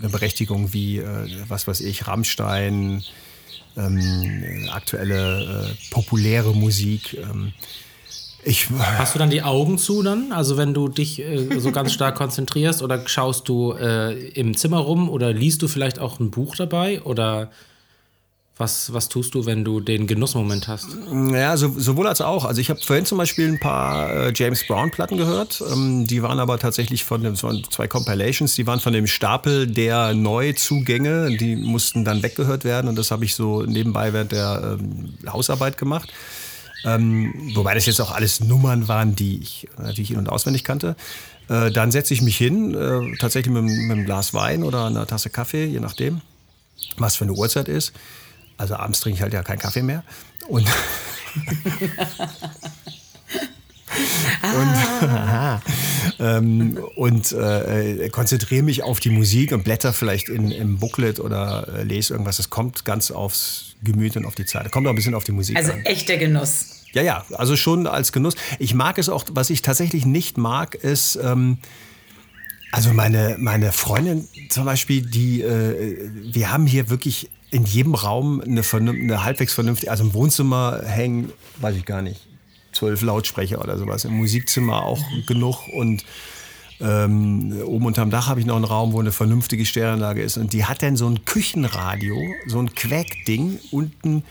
eine Berechtigung wie, äh, was weiß ich, Rammstein, ähm, aktuelle äh, populäre Musik. Ähm, ich, Hast du dann die Augen zu dann? Also wenn du dich äh, so ganz stark konzentrierst oder schaust du äh, im Zimmer rum oder liest du vielleicht auch ein Buch dabei oder was, was tust du, wenn du den Genussmoment hast? Ja, so, sowohl als auch. Also ich habe vorhin zum Beispiel ein paar äh, James Brown-Platten gehört. Ähm, die waren aber tatsächlich von dem, zwei Compilations, die waren von dem Stapel der Neuzugänge. Die mussten dann weggehört werden und das habe ich so nebenbei während der ähm, Hausarbeit gemacht. Ähm, wobei das jetzt auch alles Nummern waren, die ich natürlich in- und auswendig kannte. Äh, dann setze ich mich hin, äh, tatsächlich mit, mit einem Glas Wein oder einer Tasse Kaffee, je nachdem, was für eine Uhrzeit ist also abends trinke ich halt ja keinen Kaffee mehr. Und, und, ähm, und äh, konzentriere mich auf die Musik und blätter vielleicht in, im Booklet oder äh, lese irgendwas. Es kommt ganz aufs Gemüt und auf die Zeit. Kommt auch ein bisschen auf die Musik also an. Echter Genuss. Ja, ja, also schon als Genuss. Ich mag es auch, was ich tatsächlich nicht mag, ist, ähm, also meine, meine Freundin zum Beispiel, die, äh, wir haben hier wirklich in jedem Raum eine, eine halbwegs vernünftige, also im Wohnzimmer hängen, weiß ich gar nicht, zwölf Lautsprecher oder sowas. Im Musikzimmer auch genug und ähm, oben unterm Dach habe ich noch einen Raum, wo eine vernünftige Stereoanlage ist. Und die hat dann so ein Küchenradio, so ein Quäkding. Unten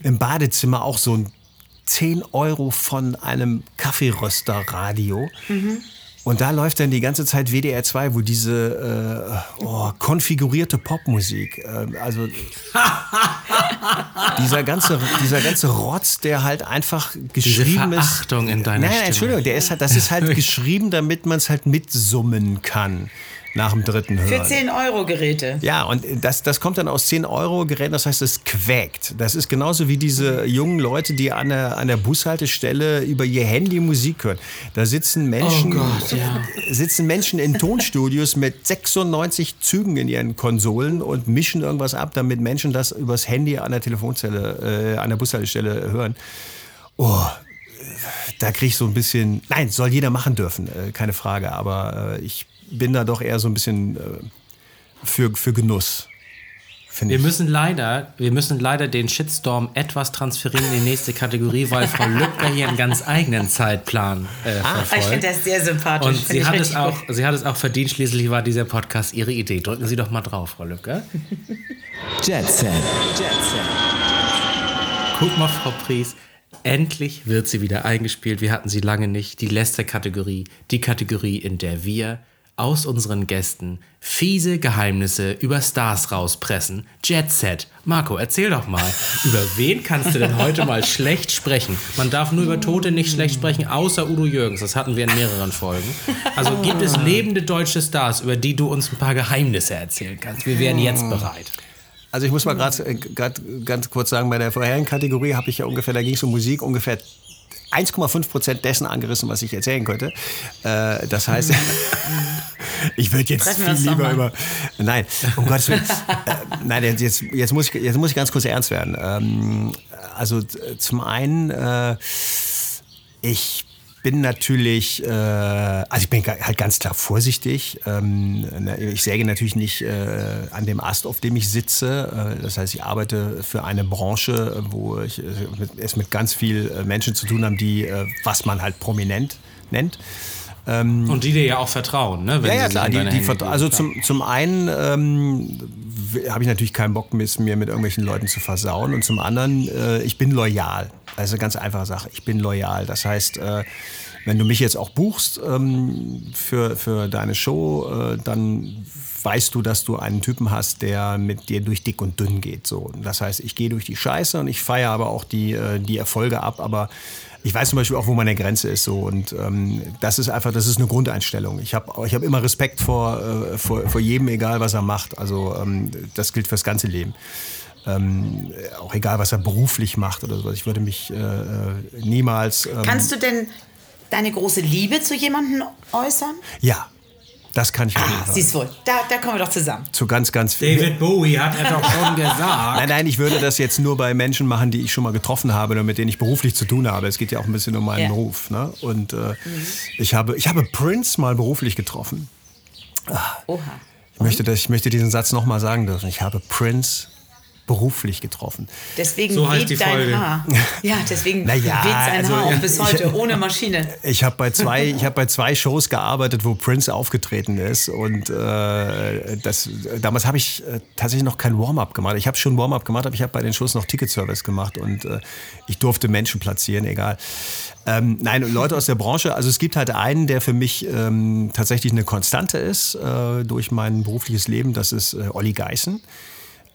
im Badezimmer auch so ein 10 Euro von einem Kaffeerösterradio. Mhm. Und da läuft dann die ganze Zeit WDR 2, wo diese äh, oh, konfigurierte Popmusik, äh, also dieser ganze, dieser ganze Rotz, der halt einfach geschrieben Diese Verachtung ist. in deiner Nein, nein, Entschuldigung, der ist halt, das ist halt geschrieben, damit man es halt mitsummen kann nach dem dritten Hören. Für 10 Euro Geräte. Ja, und das, das kommt dann aus 10 Euro Geräten, das heißt, es quäkt. Das ist genauso wie diese jungen Leute, die an der, an der Bushaltestelle über ihr Handy Musik hören. Da sitzen Menschen, oh Gott, ja. sitzen Menschen in Tonstudios mit 96 Zügen in ihren Konsolen und mischen irgendwas ab, damit Menschen das übers Handy an der Telefonzelle, äh, an der Bushaltestelle hören. Oh, da kriege ich so ein bisschen. Nein, soll jeder machen dürfen, äh, keine Frage. Aber äh, ich bin da doch eher so ein bisschen äh, für, für Genuss. Wir müssen leider, wir müssen leider den Shitstorm etwas transferieren in die nächste Kategorie, weil Frau Lübcker hier einen ganz eigenen Zeitplan äh, ah, verfolgt. Ich finde das sehr sympathisch. Und sie hat, es auch, sie hat es auch verdient, schließlich war dieser Podcast ihre Idee. Drücken Sie doch mal drauf, Frau Lübcker. Jetset. Jetset. Guck mal, Frau Pries. Endlich wird sie wieder eingespielt. Wir hatten sie lange nicht. Die letzte Kategorie. Die Kategorie, in der wir aus unseren Gästen fiese Geheimnisse über Stars rauspressen. Jet Set. Marco, erzähl doch mal, über wen kannst du denn heute mal schlecht sprechen? Man darf nur über Tote nicht schlecht sprechen, außer Udo Jürgens. Das hatten wir in mehreren Folgen. Also gibt es lebende deutsche Stars, über die du uns ein paar Geheimnisse erzählen kannst. Wir wären jetzt bereit. Also ich muss mal gerade äh, ganz kurz sagen, bei der vorherigen Kategorie habe ich ja ungefähr, da ging es um Musik, ungefähr 1,5 Prozent dessen angerissen, was ich erzählen könnte. Äh, das heißt, ich würde jetzt viel lieber über. Nein, um Gottes Willen. Äh, nein, jetzt, jetzt, muss ich, jetzt muss ich ganz kurz ernst werden. Ähm, also zum einen, äh, ich bin natürlich, äh, also ich bin halt ganz klar vorsichtig. Ähm, ich säge natürlich nicht äh, an dem Ast, auf dem ich sitze. Äh, das heißt, ich arbeite für eine Branche, wo ich, äh, es mit ganz viel äh, Menschen zu tun habe, die, was man halt prominent nennt. Ähm, und die dir ja auch vertrauen, ne? ja, ja, klar. Die, die also zum, zum einen ähm, habe ich natürlich keinen Bock, mir mit irgendwelchen Leuten zu versauen. Und zum anderen, äh, ich bin loyal. Also eine ganz einfache Sache. Ich bin loyal. Das heißt, äh, wenn du mich jetzt auch buchst ähm, für, für deine Show, äh, dann weißt du, dass du einen Typen hast, der mit dir durch dick und dünn geht. So. Das heißt, ich gehe durch die Scheiße und ich feiere aber auch die, äh, die Erfolge ab, aber ich weiß zum Beispiel auch, wo meine Grenze ist. So. Und ähm, das ist einfach, das ist eine Grundeinstellung. Ich habe ich hab immer Respekt vor, äh, vor, vor jedem, egal was er macht. Also ähm, das gilt fürs ganze Leben. Ähm, auch egal, was er beruflich macht oder so. Ich würde mich äh, äh niemals. Ähm Kannst du denn deine große Liebe zu jemandem äußern? Ja. Das kann ich Ah, siehst wohl, da, da kommen wir doch zusammen. Zu ganz, ganz viel. David Bowie hat er doch schon gesagt. Nein, nein, ich würde das jetzt nur bei Menschen machen, die ich schon mal getroffen habe oder mit denen ich beruflich zu tun habe. Es geht ja auch ein bisschen um meinen Ja. Beruf. Ne? Und äh, ich, habe, ich habe Prince mal beruflich getroffen. Oha. Ich möchte, ich möchte diesen Satz nochmal sagen dürfen. Ich habe Prince beruflich getroffen. Deswegen So weht dein Folge. Haar. Ja, deswegen Naja, weht sein also, Haar auch ja, bis ich- heute ohne Maschine. Ich habe bei zwei, ich habe bei zwei Shows gearbeitet, wo Prince aufgetreten ist und äh, das, damals habe ich äh, tatsächlich noch kein Warm-up gemacht. Ich habe schon Warm-up gemacht, aber ich habe bei den Shows noch Ticket-Service gemacht und äh, ich durfte Menschen platzieren, egal. Ähm, nein, Leute aus der Branche, also es gibt halt einen, der für mich ähm, tatsächlich eine Konstante ist äh, durch mein berufliches Leben, das ist äh, Olli Geißen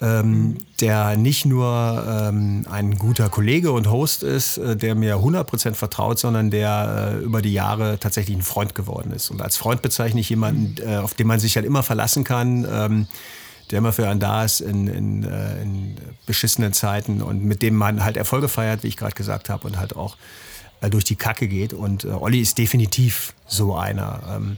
ähm, der nicht nur ähm, ein guter Kollege und Host ist, äh, der mir 100% vertraut, sondern der äh, über die Jahre tatsächlich ein Freund geworden ist. Und als Freund bezeichne ich jemanden, äh, auf den man sich halt immer verlassen kann, ähm, der immer für einen da ist in, in, äh, in beschissenen Zeiten und mit dem man halt Erfolge feiert, wie ich gerade gesagt habe, und halt auch äh, durch die Kacke geht. Und äh, Olli ist definitiv so einer. Ähm,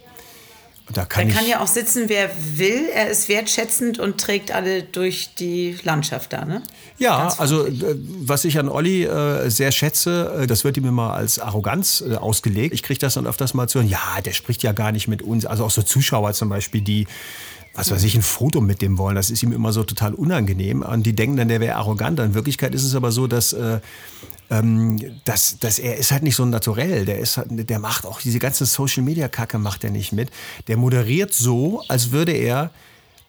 da kann Er kann ja auch sitzen, wer will. Er ist wertschätzend und trägt alle durch die Landschaft da, ne? Ja, also äh, was ich an Olli äh, sehr schätze, äh, das wird ihm immer als Arroganz äh, ausgelegt. Ich kriege das dann öfters mal zu hören, ja, der spricht ja gar nicht mit uns. Also auch so Zuschauer zum Beispiel, die, was weiß ich, ein Foto mit dem wollen. Das ist ihm immer so total unangenehm. Und die denken dann, der wäre arrogant. In Wirklichkeit ist es aber so, dass... Äh, ähm, dass, dass er ist halt nicht so naturell. Der ist halt, der macht auch diese ganze Social Media Kacke macht er nicht mit. Der moderiert so, als würde er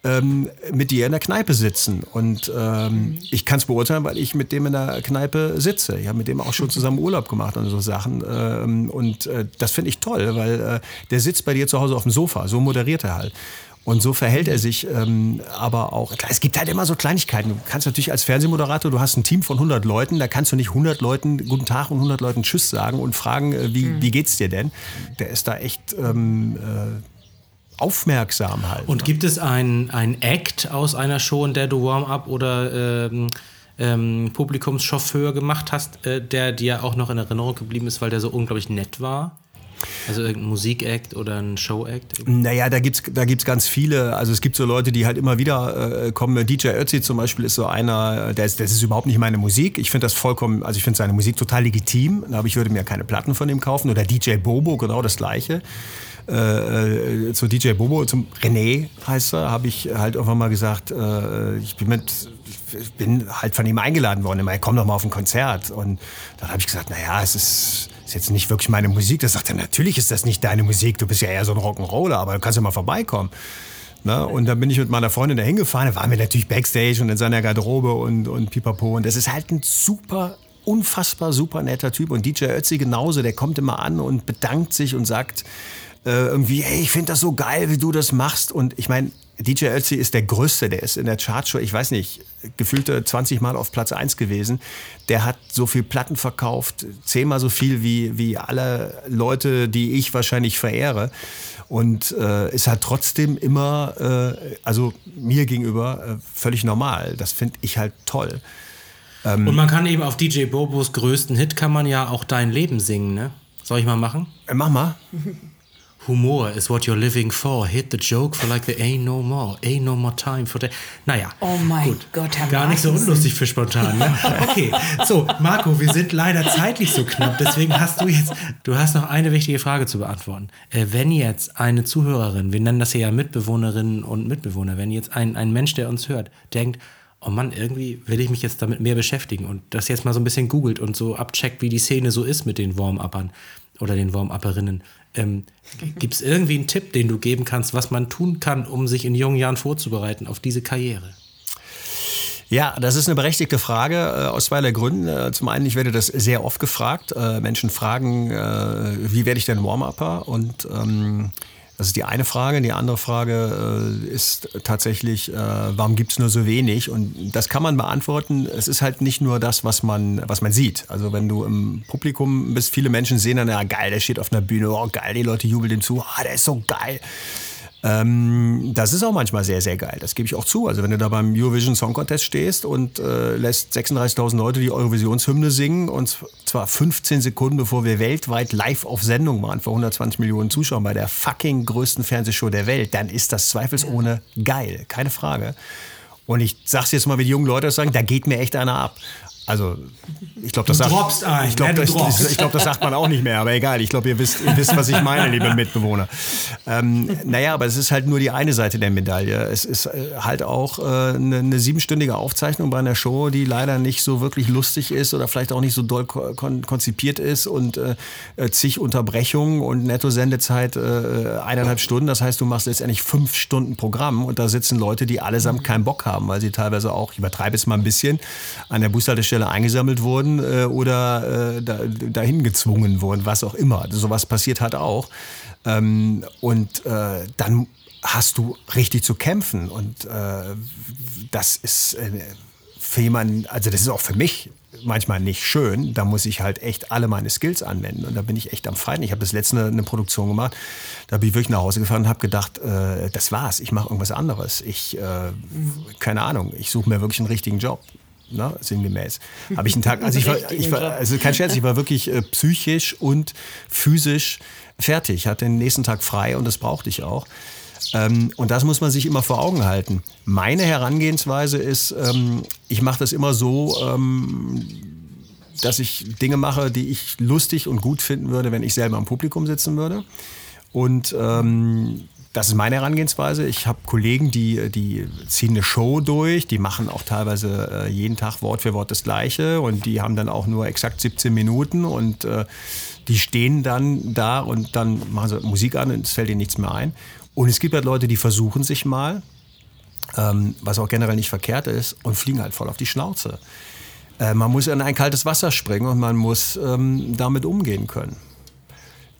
ähm, mit dir in der Kneipe sitzen. Und ähm, ich kann es beurteilen, weil ich mit dem in der Kneipe sitze. Ich habe mit dem auch schon zusammen Urlaub gemacht und so Sachen. Ähm, und äh, das finde ich toll, weil äh, der sitzt bei dir zu Hause auf dem Sofa. So moderiert er halt. Und so verhält er sich ähm, aber auch. Klar, es gibt halt immer so Kleinigkeiten. Du kannst natürlich als Fernsehmoderator, du hast ein Team von 100 Leuten, da kannst du nicht 100 Leuten Guten Tag und 100 Leuten Tschüss sagen und fragen, äh, wie, wie geht's dir denn? Der ist da echt ähm, äh, aufmerksam halt. Und gibt es ein, ein Act aus einer Show, in der du Warm-up oder ähm, ähm, Publikumschauffeur gemacht hast, äh, der dir auch noch in Erinnerung geblieben ist, weil der so unglaublich nett war? Also irgendein Musikact oder ein Showact? Naja, da gibt's da gibt's ganz viele. Also es gibt so Leute, die halt immer wieder äh, kommen. DJ Ötzi zum Beispiel ist so einer, der ist, das ist überhaupt nicht meine Musik. Ich finde das vollkommen, also ich finde seine Musik total legitim, aber ich würde mir keine Platten von ihm kaufen. Oder DJ Bobo, genau das gleiche. Äh, äh, zu DJ Bobo, zum René heißt er, habe ich halt irgendwann mal gesagt, äh, ich bin mit ich bin halt von ihm eingeladen worden. Er komm doch mal auf ein Konzert. Und dann habe ich gesagt, naja, es ist, ist jetzt nicht wirklich meine Musik. Da sagt er, natürlich ist das nicht deine Musik. Du bist ja eher so ein Rock'n'Roller, aber du kannst ja mal vorbeikommen. Ne? Und dann bin ich mit meiner Freundin da hingefahren. Da waren wir natürlich Backstage und in seiner Garderobe und, und pipapo. Und das ist halt ein super, unfassbar super netter Typ. Und DJ Ötzi genauso. Der kommt immer an und bedankt sich und sagt äh, irgendwie, hey, ich finde das so geil, wie du das machst. Und ich meine, DJ Ötzi ist der Größte, der ist in der Chartshow, ich weiß nicht, gefühlte 20 Mal auf Platz 1 gewesen. Der hat so viel Platten verkauft, zehnmal so viel wie, wie alle Leute, die ich wahrscheinlich verehre. Und äh, ist halt trotzdem immer, äh, also mir gegenüber, äh, völlig normal. Das finde ich halt toll. Und man kann eben auf DJ Bobos größten Hit kann man ja auch Dein Leben singen, ne? Soll ich mal machen? Äh, mach mal. Humor is what you're living for. Hit the joke for like there ain't no more. Ain't no more time for that. Naja. Oh mein Gott, Herr Gar nicht so unlustig für spontan. Ne? Okay, so, Marco, wir sind leider zeitlich so knapp. Deswegen hast du jetzt, du hast noch eine wichtige Frage zu beantworten. Äh, wenn jetzt eine Zuhörerin, wir nennen das hier ja Mitbewohnerinnen und Mitbewohner, wenn jetzt ein, ein Mensch, der uns hört, denkt, oh Mann, irgendwie will ich mich jetzt damit mehr beschäftigen und das jetzt mal so ein bisschen googelt und so abcheckt, wie die Szene so ist mit den Warm-Uppern oder den Warm-Upperinnen. Ähm, Gibt es irgendwie einen Tipp, den du geben kannst, was man tun kann, um sich in jungen Jahren vorzubereiten auf diese Karriere? Ja, das ist eine berechtigte Frage äh, aus zweierlei Gründen. Äh, zum einen, ich werde das sehr oft gefragt. Äh, Menschen fragen, wie werde ich denn Warm-Upper? Und ähm, das ist die eine Frage. Die andere Frage äh, ist tatsächlich, äh, warum gibt es nur so wenig? Und das kann man beantworten. Es ist halt nicht nur das, was man, was man sieht. Also wenn du im Publikum bist, viele Menschen sehen dann, ja geil, der steht auf einer Bühne, oh geil, die Leute jubeln dem zu, ah, der ist so geil. Ähm, das ist auch manchmal sehr, sehr geil. Das gebe ich auch zu. Also wenn du da beim Eurovision Song Contest stehst und äh, lässt 36.000 Leute die Eurovisionshymne singen und zwar 15 Sekunden, bevor wir weltweit live auf Sendung waren vor 120 Millionen Zuschauern bei der fucking größten Fernsehshow der Welt, dann ist das zweifelsohne geil. Keine Frage. Und ich sag's jetzt mal, wie die jungen Leute das sagen, da geht mir echt einer ab. Also, ich glaube, das, sagt, ein, ich glaub, ne, das, ich glaub, das sagt man auch nicht mehr, aber egal. Ich glaube, ihr wisst, ihr wisst, was ich meine, liebe Mitbewohner. Ähm, naja, aber es ist halt nur die eine Seite der Medaille. Es ist äh, halt auch äh, eine, eine, siebenstündige Aufzeichnung bei einer Show, die leider nicht so wirklich lustig ist oder vielleicht auch nicht so doll kon konzipiert ist und äh, äh zig Unterbrechungen und Netto-Sendezeit äh, eineinhalb Stunden. Das heißt, du machst letztendlich fünf Stunden Programm und da sitzen Leute, die allesamt keinen Bock haben, weil sie teilweise auch, ich übertreibe es mal ein bisschen, an der Bushaltestelle Stelle eingesammelt wurden äh, oder äh, da, dahin gezwungen wurden, was auch immer. Sowas passiert halt auch. Ähm, und äh, dann hast du richtig zu kämpfen. Und äh, das ist äh, für jemanden, also das ist auch für mich manchmal nicht schön. Da muss ich halt echt alle meine Skills anwenden. Und da bin ich echt am Feinden. Ich habe das letzte eine Produktion gemacht. Da bin ich wirklich nach Hause gefahren und habe gedacht, äh, das war's. Ich mache irgendwas anderes. Ich, äh, keine Ahnung, ich suche mir wirklich einen richtigen Job ne, sinngemäß. Habe ich einen Tag, also ich war, ich war, also kein Scherz, ich war wirklich äh, psychisch und physisch fertig. Ich hatte den nächsten Tag frei und das brauchte ich auch. Ähm, und das muss man sich immer vor Augen halten. Meine Herangehensweise ist, ähm, ich mache das immer so, ähm, dass ich Dinge mache, die ich lustig und gut finden würde, wenn ich selber im Publikum sitzen würde. Und ähm, das ist meine Herangehensweise. Ich habe Kollegen, die, die ziehen eine Show durch, die machen auch teilweise äh, jeden Tag Wort für Wort das Gleiche und die haben dann auch nur exakt 17 Minuten und äh, die stehen dann da und dann machen sie Musik an und es fällt ihnen nichts mehr ein. Und es gibt halt Leute, die versuchen sich mal, ähm, was auch generell nicht verkehrt ist, und fliegen halt voll auf die Schnauze. Äh, man muss in ein kaltes Wasser springen und man muss ähm, damit umgehen können.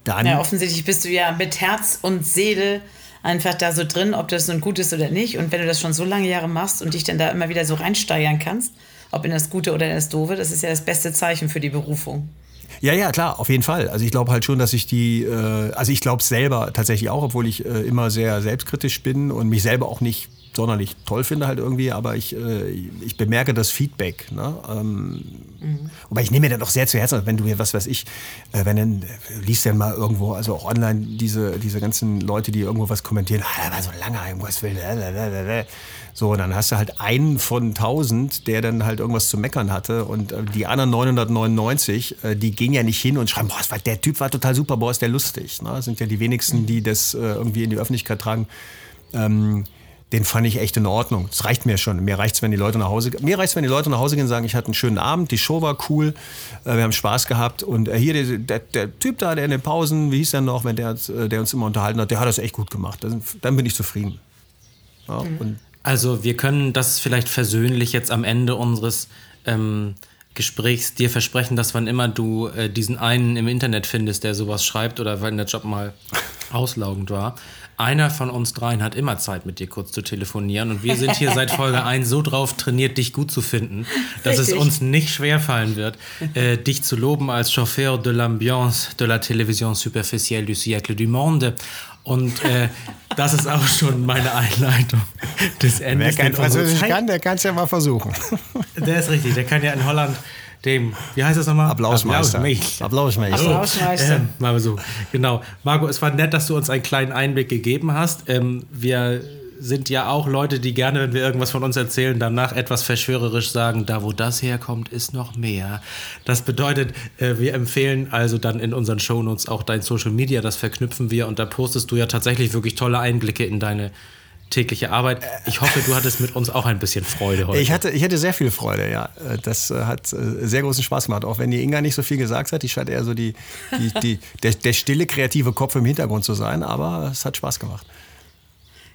Dann ja, offensichtlich bist du ja mit Herz und Seele einfach da so drin, ob das nun gut ist oder nicht. Und wenn du das schon so lange Jahre machst und dich dann da immer wieder so reinsteigern kannst, ob in das Gute oder in das Doofe, das ist ja das beste Zeichen für die Berufung. Ja, ja, klar, auf jeden Fall. Also ich glaube halt schon, dass ich die, äh, also ich glaube selber tatsächlich auch, obwohl ich äh, immer sehr selbstkritisch bin und mich selber auch nicht sonderlich toll finde halt irgendwie, aber ich, äh, ich bemerke das Feedback. Ne? Ähm, mhm. Wobei ich nehme mir das doch sehr zu Herzen, wenn du hier, was weiß ich, äh, wenn dann, liest dann mal irgendwo, also auch online, diese, diese ganzen Leute, die irgendwo was kommentieren, ah, da war so lange, irgendwas will, so, dann hast du halt einen von tausend, der dann halt irgendwas zu meckern hatte und äh, die anderen 999, äh, die gehen ja nicht hin und schreiben, boah, der Typ war total super, boah, ist der lustig. Ne? Das sind ja die wenigsten, die das äh, irgendwie in die Öffentlichkeit tragen. Ähm, den fand ich echt in Ordnung. Das reicht mir schon. Mir reicht es, wenn die Leute nach Hause gehen. Mir reicht wenn die Leute nach Hause gehen und sagen, ich hatte einen schönen Abend, die Show war cool, äh, wir haben Spaß gehabt. Und äh, hier der, der, der, Typ da, der in den Pausen, wie hieß der noch, wenn der, äh, der uns immer unterhalten hat, der hat das echt gut gemacht. dann bin ich zufrieden. Ja, mhm. also wir können das vielleicht versöhnlich jetzt am Ende unseres ähm, Gesprächs dir versprechen, dass wann immer du äh, diesen einen im Internet findest, der sowas schreibt oder wenn der Job mal auslaugend war, einer von uns dreien hat immer Zeit, mit dir kurz zu telefonieren. Und wir sind hier seit Folge 1 so drauf trainiert, dich gut zu finden, dass Richtig. es uns nicht schwerfallen wird, äh, dich zu loben als Chauffeur de l'ambiance de la télévision superficielle du siècle du monde. Und äh, das ist auch schon meine Einleitung des Endes. Wer kein Französisch kann, der kann es ja mal versuchen. Der ist richtig, der kann ja in Holland dem, wie heißt das nochmal? Applausmeister. Applausmeister. Applausmeister. Applausmeister. Ähm, mal so. Genau. Marco, es war nett, dass du uns einen kleinen Einblick gegeben hast. Ähm, wir sind ja auch Leute, die gerne, wenn wir irgendwas von uns erzählen, danach etwas verschwörerisch sagen, da wo das herkommt, ist noch mehr. Das bedeutet, äh, wir empfehlen also dann in unseren Shownotes auch dein Social Media, das verknüpfen wir und da postest du ja tatsächlich wirklich tolle Einblicke in deine tägliche Arbeit. Ich hoffe, du hattest mit uns auch ein bisschen Freude heute. Ich hatte, ich hatte sehr viel Freude, ja. Das äh, hat äh, sehr großen Spaß gemacht. Auch wenn die Inga nicht so viel gesagt hat, die scheint eher so die, die, die der, der stille, kreative Kopf im Hintergrund zu sein, aber es hat Spaß gemacht.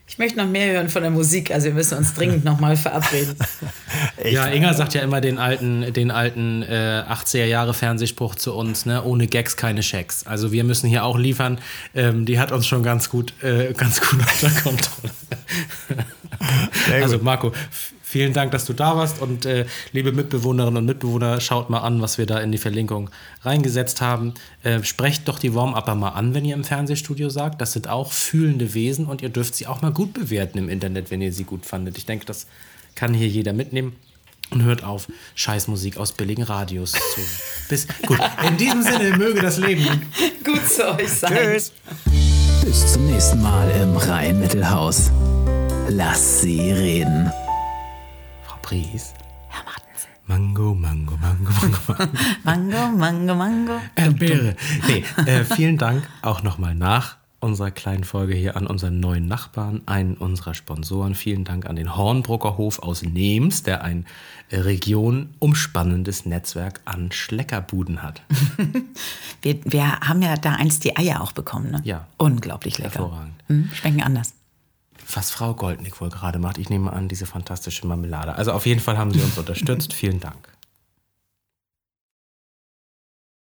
Ich möchte noch mehr hören von der Musik, also wir müssen uns dringend nochmal verabreden. ja, Inga sagt ja immer den alten, den alten äh, 80er Jahre Fernsehspruch zu uns, ne? ohne Gags keine Schecks. Also wir müssen hier auch liefern. Ähm, die hat uns schon ganz gut, äh, ganz gut unter Kontrolle. also Marco, Vielen Dank, dass du da warst. Und äh, liebe Mitbewohnerinnen und Mitbewohner, schaut mal an, was wir da in die Verlinkung reingesetzt haben. Äh, sprecht doch die Warm-Upper mal an, wenn ihr im Fernsehstudio sagt. Das sind auch fühlende Wesen und ihr dürft sie auch mal gut bewerten im Internet, wenn ihr sie gut fandet. Ich denke, das kann hier jeder mitnehmen. Und hört auf, Scheißmusik aus billigen Radios zu. Bis, gut, in diesem Sinne möge das Leben. Gut zu euch sein. Tschüss. Bis zum nächsten Mal im Rhein-Mittelhaus. Lass sie reden. Frau Pries. Herr Martensen. Mango, Mango, Mango, Mango, Mango. Mango, Mango, Mango. Erdbeere. Nee, äh, vielen Dank auch nochmal nach unserer kleinen Folge hier an unseren neuen Nachbarn, einen unserer Sponsoren. Vielen Dank an den Hornbrucker Hof aus Nems, der ein äh, regionumspannendes Netzwerk an Schleckerbuden hat. Wir, wir haben ja da einst die Eier auch bekommen, ne? Ja. Unglaublich lecker. Hervorragend. Hm, schmecken anders. Was Frau Goldnick wohl gerade macht, ich nehme an, diese fantastische Marmelade. Also auf jeden Fall haben Sie uns unterstützt. Vielen Dank.